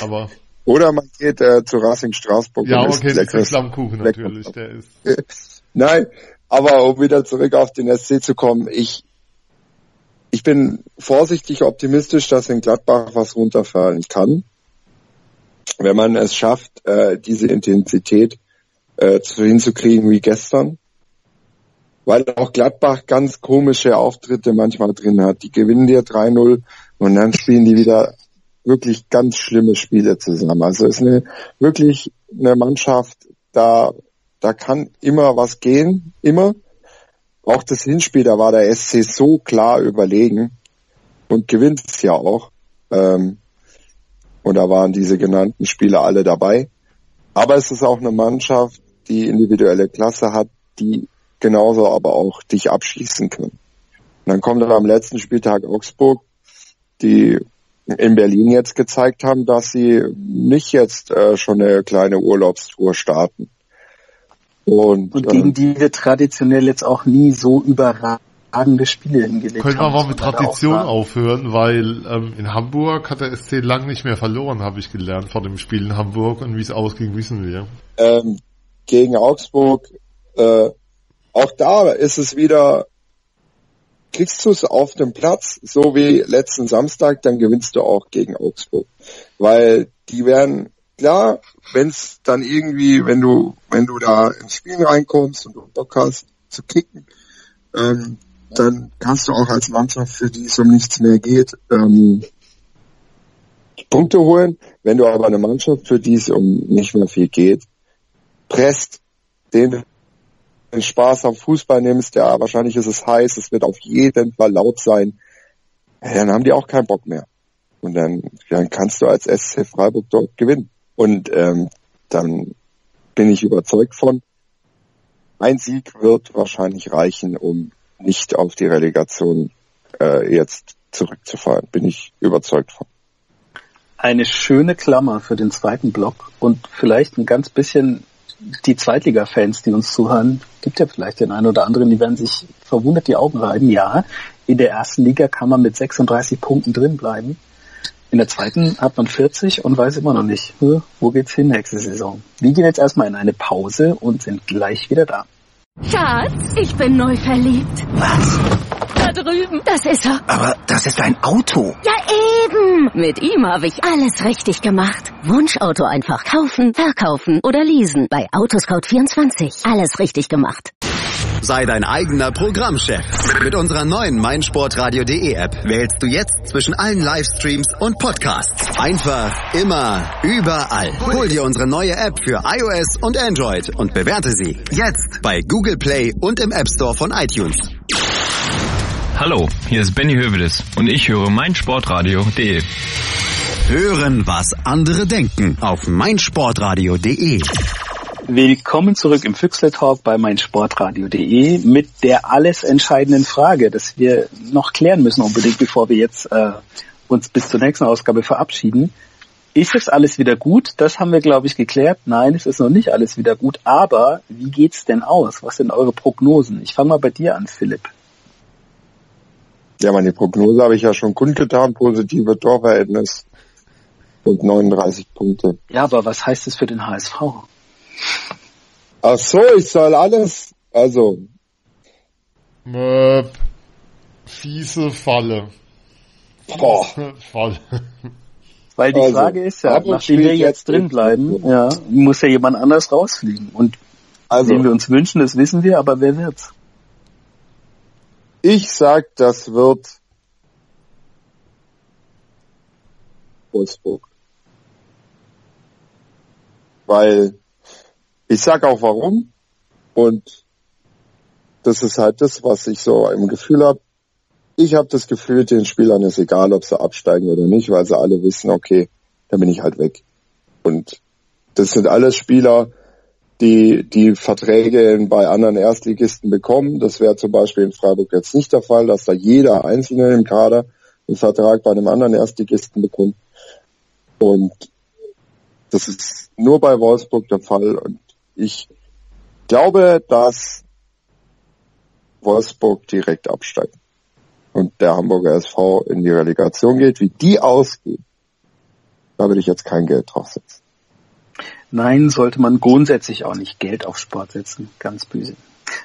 Aber oder man geht äh, zu Racing Straßburg. Ja, okay, das ist Flammkuchen natürlich, der ist. Nein, aber um wieder zurück auf den SC zu kommen, ich, ich bin vorsichtig optimistisch, dass in Gladbach was runterfallen kann. Wenn man es schafft, äh, diese Intensität äh, hinzukriegen wie gestern. Weil auch Gladbach ganz komische Auftritte manchmal drin hat. Die gewinnen dir 3-0 und dann spielen die wieder wirklich ganz schlimme Spiele zusammen. Also es ist eine, wirklich eine Mannschaft, da, da kann immer was gehen, immer. Auch das Hinspiel, da war der SC so klar überlegen und gewinnt es ja auch. Ähm, und da waren diese genannten Spiele alle dabei. Aber es ist auch eine Mannschaft, die individuelle Klasse hat, die genauso aber auch dich abschießen können. Und dann kommt dann am letzten Spieltag Augsburg, die in Berlin jetzt gezeigt haben, dass sie nicht jetzt äh, schon eine kleine Urlaubstour starten. Und, und gegen ähm, die wir traditionell jetzt auch nie so überragende Spiele hingelegt Können haben. Können wir mal mit Tradition aufhören, weil ähm, in Hamburg hat der SC lang nicht mehr verloren, habe ich gelernt vor dem Spiel in Hamburg und wie es ausging, wissen wir. Ähm, gegen Augsburg, äh, auch da ist es wieder kriegst du es auf dem Platz, so wie letzten Samstag, dann gewinnst du auch gegen Augsburg. Weil die werden, klar, wenn es dann irgendwie, wenn du, wenn du da ins Spiel reinkommst und du Bock hast zu kicken, ähm, dann kannst du auch als Mannschaft, für die es um nichts mehr geht, ähm, Punkte holen. Wenn du aber eine Mannschaft, für die es um nicht mehr viel geht, presst, den den Spaß am Fußball nimmst, ja, wahrscheinlich ist es heiß, es wird auf jeden Fall laut sein, ja, dann haben die auch keinen Bock mehr. Und dann, dann kannst du als SC Freiburg dort gewinnen. Und ähm, dann bin ich überzeugt von, ein Sieg wird wahrscheinlich reichen, um nicht auf die Relegation äh, jetzt zurückzufallen. Bin ich überzeugt von. Eine schöne Klammer für den zweiten Block und vielleicht ein ganz bisschen die Zweitliga-Fans, die uns zuhören, gibt ja vielleicht den einen oder anderen, die werden sich verwundert die Augen reiben. Ja, in der ersten Liga kann man mit 36 Punkten drin bleiben. In der zweiten hat man 40 und weiß immer noch nicht, wo geht's hin nächste Saison. Wir gehen jetzt erstmal in eine Pause und sind gleich wieder da. Schatz, ich bin neu verliebt. Was? Da drüben. Das ist er. Aber das ist ein Auto. Ja, eben. Mit ihm habe ich alles richtig gemacht. Wunschauto einfach kaufen, verkaufen oder leasen. Bei Autoscout24. Alles richtig gemacht. Sei dein eigener Programmchef. Mit unserer neuen meinsportradio.de App wählst du jetzt zwischen allen Livestreams und Podcasts. Einfach, immer, überall. Hol dir unsere neue App für iOS und Android und bewerte sie jetzt bei Google Play und im App Store von iTunes. Hallo, hier ist Benny Hövedes und ich höre meinsportradio.de. Hören, was andere denken auf meinsportradio.de. Willkommen zurück im Füchsle Talk bei meinsportradio.de mit der alles entscheidenden Frage, dass wir noch klären müssen unbedingt, bevor wir jetzt äh, uns bis zur nächsten Ausgabe verabschieden. Ist jetzt alles wieder gut? Das haben wir, glaube ich, geklärt. Nein, es ist noch nicht alles wieder gut. Aber wie geht's denn aus? Was sind eure Prognosen? Ich fange mal bei dir an, Philipp. Ja, meine Prognose habe ich ja schon kundgetan. Positive Torverhältnis und 39 Punkte. Ja, aber was heißt das für den HSV? Ach so, ich soll alles, also. Möp. Fiese Falle. Boah. Falle. Weil die also, Frage ist ja, nachdem wir jetzt drin bleiben, ja, muss ja jemand anders rausfliegen. Und also, den wir uns wünschen, das wissen wir, aber wer wird's? Ich sag, das wird Wolfsburg. Weil ich sag auch warum. Und das ist halt das, was ich so im Gefühl habe. Ich habe das Gefühl, den Spielern ist egal, ob sie absteigen oder nicht, weil sie alle wissen, okay, dann bin ich halt weg. Und das sind alles Spieler, die die Verträge bei anderen Erstligisten bekommen. Das wäre zum Beispiel in Freiburg jetzt nicht der Fall, dass da jeder Einzelne im Kader einen Vertrag bei einem anderen Erstligisten bekommt. Und das ist nur bei Wolfsburg der Fall. Und ich glaube, dass Wolfsburg direkt absteigt und der Hamburger SV in die Relegation geht, wie die ausgeht, da würde ich jetzt kein Geld draufsetzen. Nein, sollte man grundsätzlich auch nicht Geld auf Sport setzen. Ganz böse.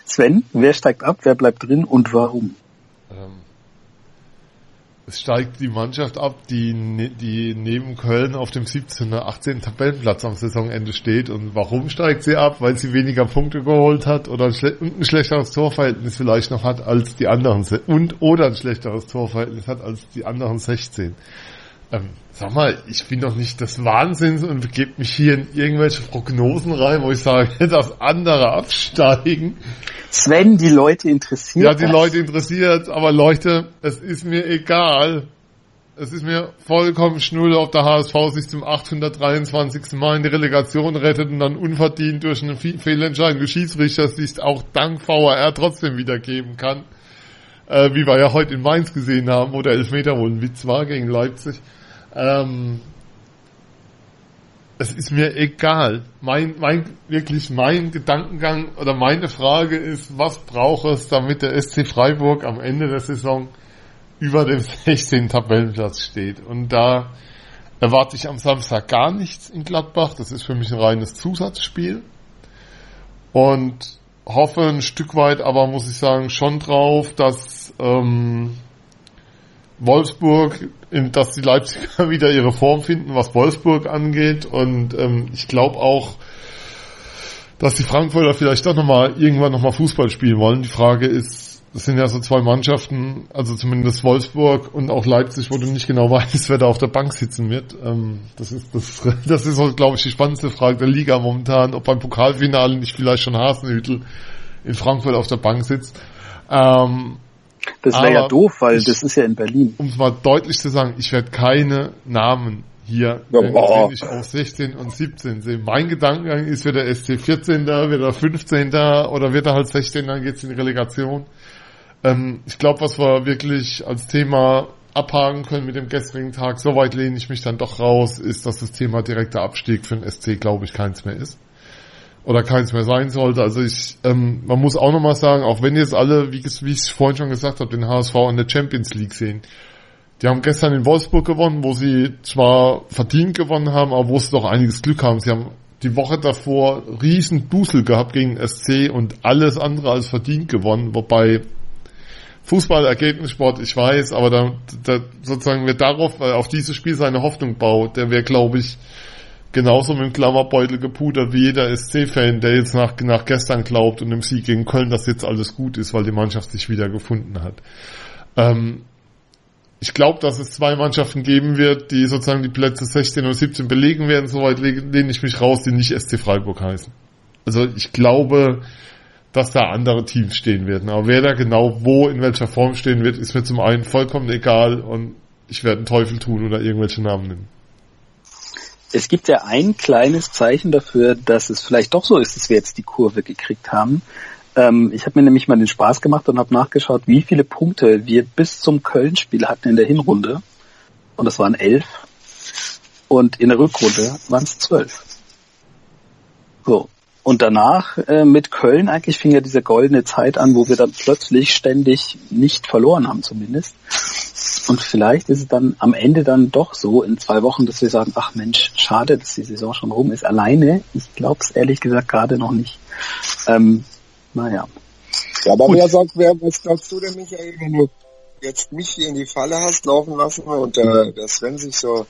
Sven, wer steigt ab, wer bleibt drin und warum? Ähm, es steigt die Mannschaft ab, die, ne, die neben Köln auf dem 17. oder 18. Tabellenplatz am Saisonende steht. Und warum steigt sie ab? Weil sie weniger Punkte geholt hat oder ein, schle ein schlechteres Torverhältnis vielleicht noch hat als die anderen und oder ein schlechteres Torverhältnis hat als die anderen 16. Ähm, sag mal, ich bin doch nicht des Wahnsinns und begebe mich hier in irgendwelche Prognosen rein, wo ich sage, dass andere absteigen. Sven, die Leute interessiert. Ja, die das. Leute interessiert, aber Leute, es ist mir egal. Es ist mir vollkommen schnull, ob der HSV sich zum 823. Mal in die Relegation rettet und dann unverdient durch einen Fehlentscheidung des Schiedsrichters sich auch dank VAR trotzdem wiedergeben kann. Äh, wie wir ja heute in Mainz gesehen haben, wo der Elfmeter wohl ein Witz war gegen Leipzig. Ähm, es ist mir egal. Mein, mein, wirklich mein Gedankengang oder meine Frage ist, was braucht es, damit der SC Freiburg am Ende der Saison über dem 16. Tabellenplatz steht? Und da erwarte ich am Samstag gar nichts in Gladbach. Das ist für mich ein reines Zusatzspiel. Und hoffe ein Stück weit, aber muss ich sagen, schon drauf, dass ähm, Wolfsburg, dass die Leipziger wieder ihre Form finden, was Wolfsburg angeht. Und ähm, ich glaube auch, dass die Frankfurter vielleicht doch nochmal irgendwann nochmal Fußball spielen wollen. Die Frage ist, es sind ja so zwei Mannschaften, also zumindest Wolfsburg und auch Leipzig, wo du nicht genau weißt, wer da auf der Bank sitzen wird. Ähm, das ist, das, das ist, glaube ich, die spannendste Frage der Liga momentan, ob beim Pokalfinale nicht vielleicht schon Hasenhüttel in Frankfurt auf der Bank sitzt. Ähm, das wäre ja doof, weil ich, das ist ja in Berlin. Um es mal deutlich zu sagen, ich werde keine Namen hier, ja, wenn ich auf 16 und 17 sehe. Mein Gedankengang ist, wird der SC 14. wird er 15. oder wird er halt 16. dann geht's in die Relegation. Ähm, ich glaube, was wir wirklich als Thema abhaken können mit dem gestrigen Tag, soweit lehne ich mich dann doch raus, ist, dass das Thema direkter Abstieg für den SC, glaube ich, keins mehr ist oder keins mehr sein sollte. Also ich, ähm, man muss auch nochmal sagen, auch wenn jetzt alle, wie, wie ich vorhin schon gesagt habe, den HSV in der Champions League sehen, die haben gestern in Wolfsburg gewonnen, wo sie zwar verdient gewonnen haben, aber wo sie doch einiges Glück haben. Sie haben die Woche davor riesen Dusel gehabt gegen SC und alles andere als verdient gewonnen, wobei Fußball, Ergebnissport, ich weiß, aber da, da sozusagen wer darauf, äh, auf dieses Spiel seine Hoffnung baut, der wäre, glaube ich, genauso mit dem Klammerbeutel gepudert wie jeder SC-Fan, der jetzt nach, nach gestern glaubt und im Sieg gegen Köln, dass jetzt alles gut ist, weil die Mannschaft sich wieder gefunden hat. Ähm, ich glaube, dass es zwei Mannschaften geben wird, die sozusagen die Plätze 16 und 17 belegen werden. Soweit lehne ich mich raus, die nicht SC Freiburg heißen. Also ich glaube, dass da andere Teams stehen werden. Aber wer da genau wo, in welcher Form stehen wird, ist mir zum einen vollkommen egal und ich werde einen Teufel tun oder irgendwelche Namen nennen es gibt ja ein kleines Zeichen dafür, dass es vielleicht doch so ist, dass wir jetzt die Kurve gekriegt haben. Ähm, ich habe mir nämlich mal den Spaß gemacht und habe nachgeschaut, wie viele Punkte wir bis zum Köln-Spiel hatten in der Hinrunde. Und das waren elf. und in der Rückrunde waren es zwölf. So. Und danach äh, mit Köln eigentlich fing ja diese goldene Zeit an, wo wir dann plötzlich ständig nicht verloren haben zumindest. Und vielleicht ist es dann am Ende dann doch so in zwei Wochen, dass wir sagen, ach Mensch, schade, dass die Saison schon rum ist. Alleine, ich glaube es ehrlich gesagt gerade noch nicht. Ähm, naja. Ja, aber Gut. wer sagt, wer, was glaubst du denn, Michael, wenn du jetzt mich hier in die Falle hast laufen lassen und der, der Sven sich so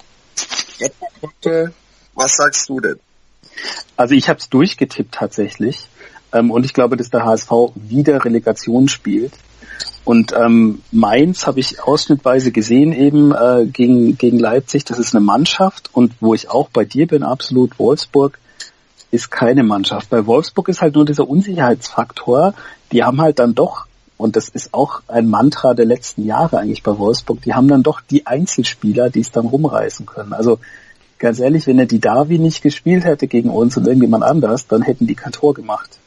retten konnte, was sagst du denn? Also ich habe es durchgetippt tatsächlich. Ähm, und ich glaube, dass der HSV wieder Relegation spielt. Und ähm, Mainz habe ich ausschnittweise gesehen eben äh, gegen, gegen Leipzig. Das ist eine Mannschaft. Und wo ich auch bei dir bin, absolut Wolfsburg ist keine Mannschaft. Bei Wolfsburg ist halt nur dieser Unsicherheitsfaktor. Die haben halt dann doch, und das ist auch ein Mantra der letzten Jahre eigentlich bei Wolfsburg, die haben dann doch die Einzelspieler, die es dann rumreißen können. Also ganz ehrlich, wenn er die Davi nicht gespielt hätte gegen uns und irgendjemand anders, dann hätten die kein Tor gemacht.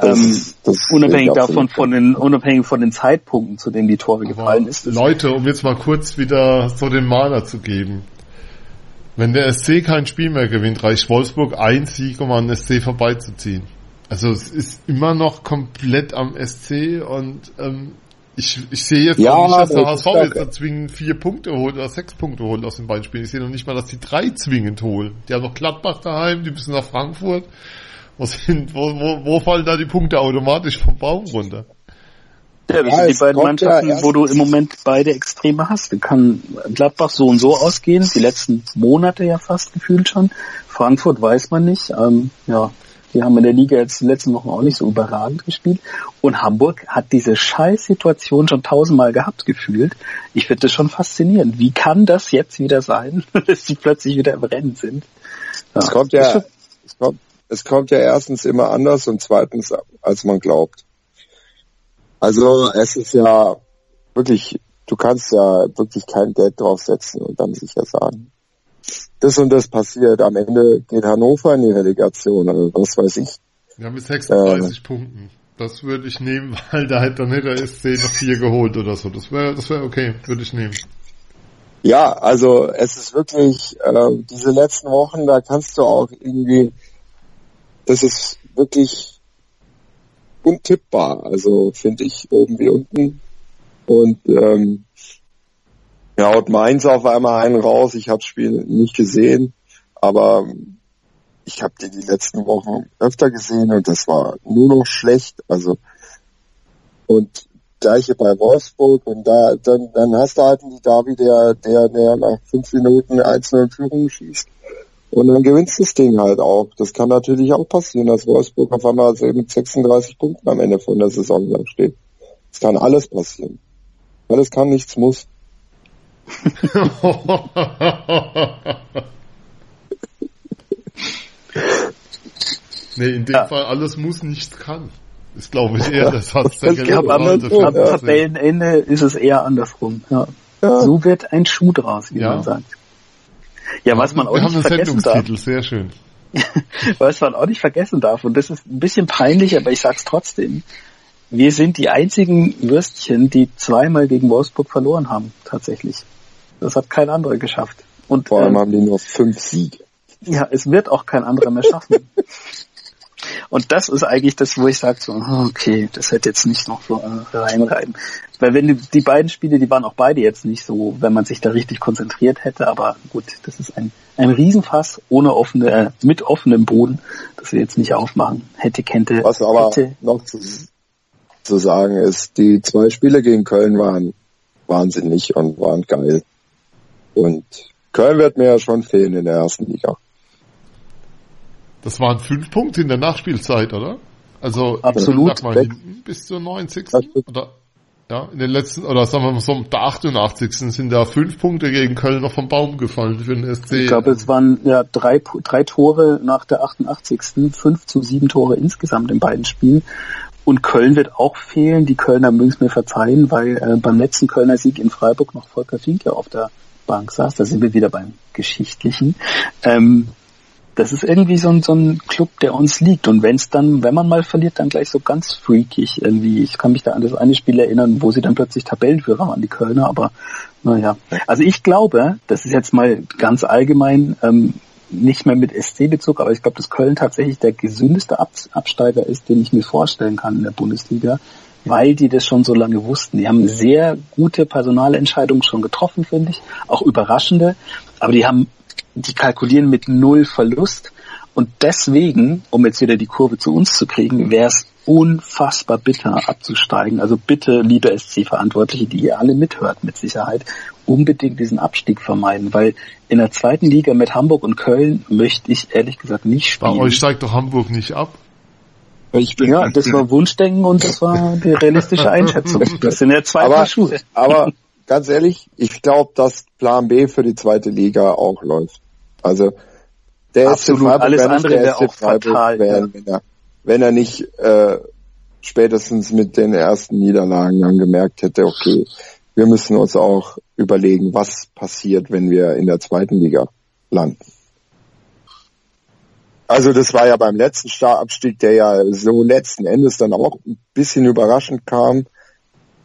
Das, ähm, das unabhängig davon, von den, unabhängig von den Zeitpunkten, zu denen die Tore Aber gefallen ist. Leute, um jetzt mal kurz wieder so den Maler zu geben. Wenn der SC kein Spiel mehr gewinnt, reicht Wolfsburg ein Sieg, um an den SC vorbeizuziehen. Also es ist immer noch komplett am SC und ähm, ich, ich sehe jetzt ja, nicht, dass der HSV jetzt da zwingend vier Punkte holt oder sechs Punkte holt aus den beiden Spielen. Ich sehe noch nicht mal, dass die drei zwingend holen. Die haben noch Gladbach daheim, die müssen nach Frankfurt. Wo, sind, wo, wo, wo fallen da die Punkte automatisch vom Baum runter? Ja, das ja, sind die beiden Mannschaften, ja wo du im Moment beide Extreme hast. Da kann Gladbach so und so ausgehen, die letzten Monate ja fast gefühlt schon. Frankfurt weiß man nicht. Ähm, ja, die haben in der Liga jetzt die letzten Wochen auch nicht so überragend gespielt. Und Hamburg hat diese Scheißsituation schon tausendmal gehabt gefühlt. Ich finde das schon faszinierend. Wie kann das jetzt wieder sein, dass die plötzlich wieder im Rennen sind? Ja. Es kommt ja, es kommt, es kommt ja erstens immer anders und zweitens, als man glaubt. Also es ist ja wirklich, du kannst ja wirklich kein Geld draufsetzen und dann sicher sagen, das und das passiert. Am Ende geht Hannover in die Relegation, also was weiß ich. Ja, mit 36 äh, Punkten. Das würde ich nehmen, weil da hätte dann hätte der SC noch vier geholt oder so. Das wäre das wäre okay, würde ich nehmen. Ja, also es ist wirklich, äh, diese letzten Wochen, da kannst du auch irgendwie, das ist wirklich untippbar, also finde ich oben wie unten. Und ähm, ja, haut Mainz auf einmal einen raus. Ich habe das Spiel nicht gesehen, aber ich habe die die letzten Wochen öfter gesehen und das war nur noch schlecht. Also und gleiche bei Wolfsburg und da dann dann hast du halt die Davi, der der der nach fünf Minuten 1-0 Führung schießt und dann gewinnst du das Ding halt auch. Das kann natürlich auch passieren, dass Wolfsburg auf einmal also mit 36 Punkten am Ende von der Saison lang steht. Das kann alles passieren. Alles kann, nichts muss. nee, in dem ja. Fall alles muss, nichts kann. Ist glaube ich eher das der Ich glaube, am, am Tabellenende ist es eher andersrum. Ja. ja. So wird ein Schuh draus, wie ja. man sagt. Ja, was man auch Wir nicht haben vergessen darf. Sehr schön. was man auch nicht vergessen darf, und das ist ein bisschen peinlich, aber ich sag's trotzdem. Wir sind die einzigen Würstchen, die zweimal gegen Wolfsburg verloren haben, tatsächlich. Das hat kein anderer geschafft. Und, Vor allem ähm, haben die nur fünf Siege. Ja, es wird auch kein anderer mehr schaffen. Und das ist eigentlich das, wo ich sage so, okay, das hätte jetzt nicht noch so äh, reinreiben. Weil wenn die, die beiden Spiele, die waren auch beide jetzt nicht so, wenn man sich da richtig konzentriert hätte, aber gut, das ist ein, ein Riesenfass ohne offene, äh, mit offenem Boden, das wir jetzt nicht aufmachen. Hätte, kennte, Was aber hätte. noch zu, zu sagen ist, die zwei Spiele gegen Köln waren wahnsinnig und waren geil. Und Köln wird mir ja schon fehlen in der ersten Liga. Das waren fünf Punkte in der Nachspielzeit, oder? Also absolut mal, hinten bis zur 90. Oder, ja, in den letzten, oder sagen wir mal so, der 88. sind da fünf Punkte gegen Köln noch vom Baum gefallen für den SC. Ich glaube, es waren ja drei, drei Tore nach der 88. Fünf zu sieben Tore insgesamt in beiden Spielen. Und Köln wird auch fehlen. Die Kölner mögen es mir verzeihen, weil äh, beim letzten Kölner Sieg in Freiburg noch Volker Finke auf der Bank saß. Da sind wir wieder beim Geschichtlichen. Ähm, das ist irgendwie so ein, so ein Club, der uns liegt. Und wenn es dann, wenn man mal verliert, dann gleich so ganz freakig irgendwie. Ich kann mich da an das eine Spiel erinnern, wo sie dann plötzlich Tabellenführer waren, die Kölner, aber naja. Also ich glaube, das ist jetzt mal ganz allgemein, ähm, nicht mehr mit SC-Bezug, aber ich glaube, dass Köln tatsächlich der gesündeste Ab Absteiger ist, den ich mir vorstellen kann in der Bundesliga, weil die das schon so lange wussten. Die haben sehr gute Personalentscheidungen schon getroffen, finde ich, auch überraschende, aber die haben die kalkulieren mit null Verlust. Und deswegen, um jetzt wieder die Kurve zu uns zu kriegen, wäre es unfassbar bitter abzusteigen. Also bitte, liebe SC-Verantwortliche, die ihr alle mithört mit Sicherheit, unbedingt diesen Abstieg vermeiden, weil in der zweiten Liga mit Hamburg und Köln möchte ich ehrlich gesagt nicht spielen. Bei euch steigt doch Hamburg nicht ab. Ich bin ja, das war Wunschdenken und das war die realistische Einschätzung. Das sind ja zwei aber, Schuhe. Aber ganz ehrlich, ich glaube, dass Plan B für die zweite Liga auch läuft. Also der Absolut, Freiburg alles andere wäre auch fatal. Werden, ja. wenn, er, wenn er nicht äh, spätestens mit den ersten Niederlagen dann gemerkt hätte, okay, wir müssen uns auch überlegen, was passiert, wenn wir in der zweiten Liga landen. Also das war ja beim letzten Startabstieg, der ja so letzten Endes dann auch ein bisschen überraschend kam,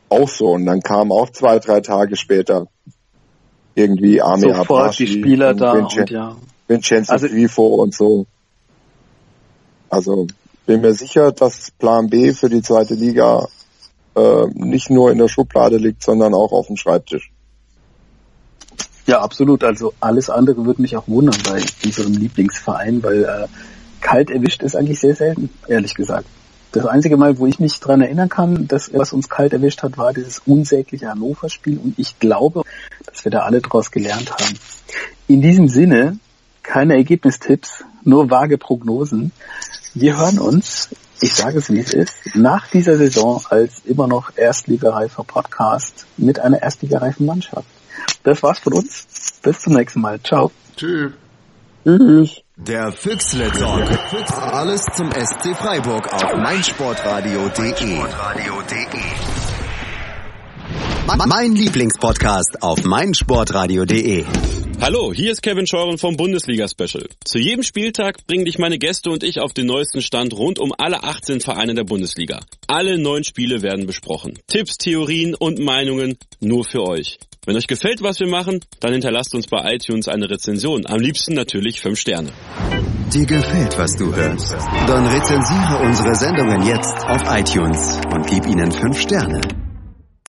auch so. Und dann kam auch zwei, drei Tage später irgendwie Arme Sofort die Spieler da Vincent, und ja. Vincenzo also, Grifo und so. Also bin mir sicher, dass Plan B für die zweite Liga äh, nicht nur in der Schublade liegt, sondern auch auf dem Schreibtisch. Ja, absolut. Also alles andere würde mich auch wundern bei unserem Lieblingsverein, weil äh, kalt erwischt ist eigentlich sehr selten, ehrlich gesagt. Das einzige Mal, wo ich mich dran erinnern kann, dass was uns kalt erwischt hat, war dieses unsägliche Hannover-Spiel und ich glaube, dass wir da alle draus gelernt haben. In diesem Sinne, keine Ergebnistipps, nur vage Prognosen. Wir hören uns, ich sage es wie es ist, nach dieser Saison als immer noch erstligareifer Podcast mit einer erstligareifen Mannschaft. Das war's von uns. Bis zum nächsten Mal. Ciao. Tschüss. Tschüss. Der Füchsle Talk. Alles zum SC Freiburg auf meinsportradio.de. Mein Lieblingspodcast auf meinsportradio.de. Hallo, hier ist Kevin Scheuren vom Bundesliga Special. Zu jedem Spieltag bringen dich meine Gäste und ich auf den neuesten Stand rund um alle 18 Vereine der Bundesliga. Alle neun Spiele werden besprochen. Tipps, Theorien und Meinungen nur für euch. Wenn euch gefällt, was wir machen, dann hinterlasst uns bei iTunes eine Rezension. Am liebsten natürlich 5 Sterne. Dir gefällt, was du hörst? Dann rezensiere unsere Sendungen jetzt auf iTunes und gib ihnen 5 Sterne.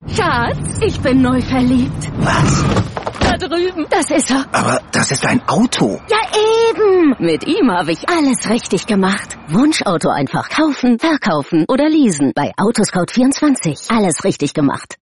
Schatz, ich bin neu verliebt. Was? Da drüben. Das ist er. Aber das ist ein Auto. Ja, eben. Mit ihm habe ich alles richtig gemacht. Wunschauto einfach kaufen, verkaufen oder leasen. Bei Autoscout24. Alles richtig gemacht.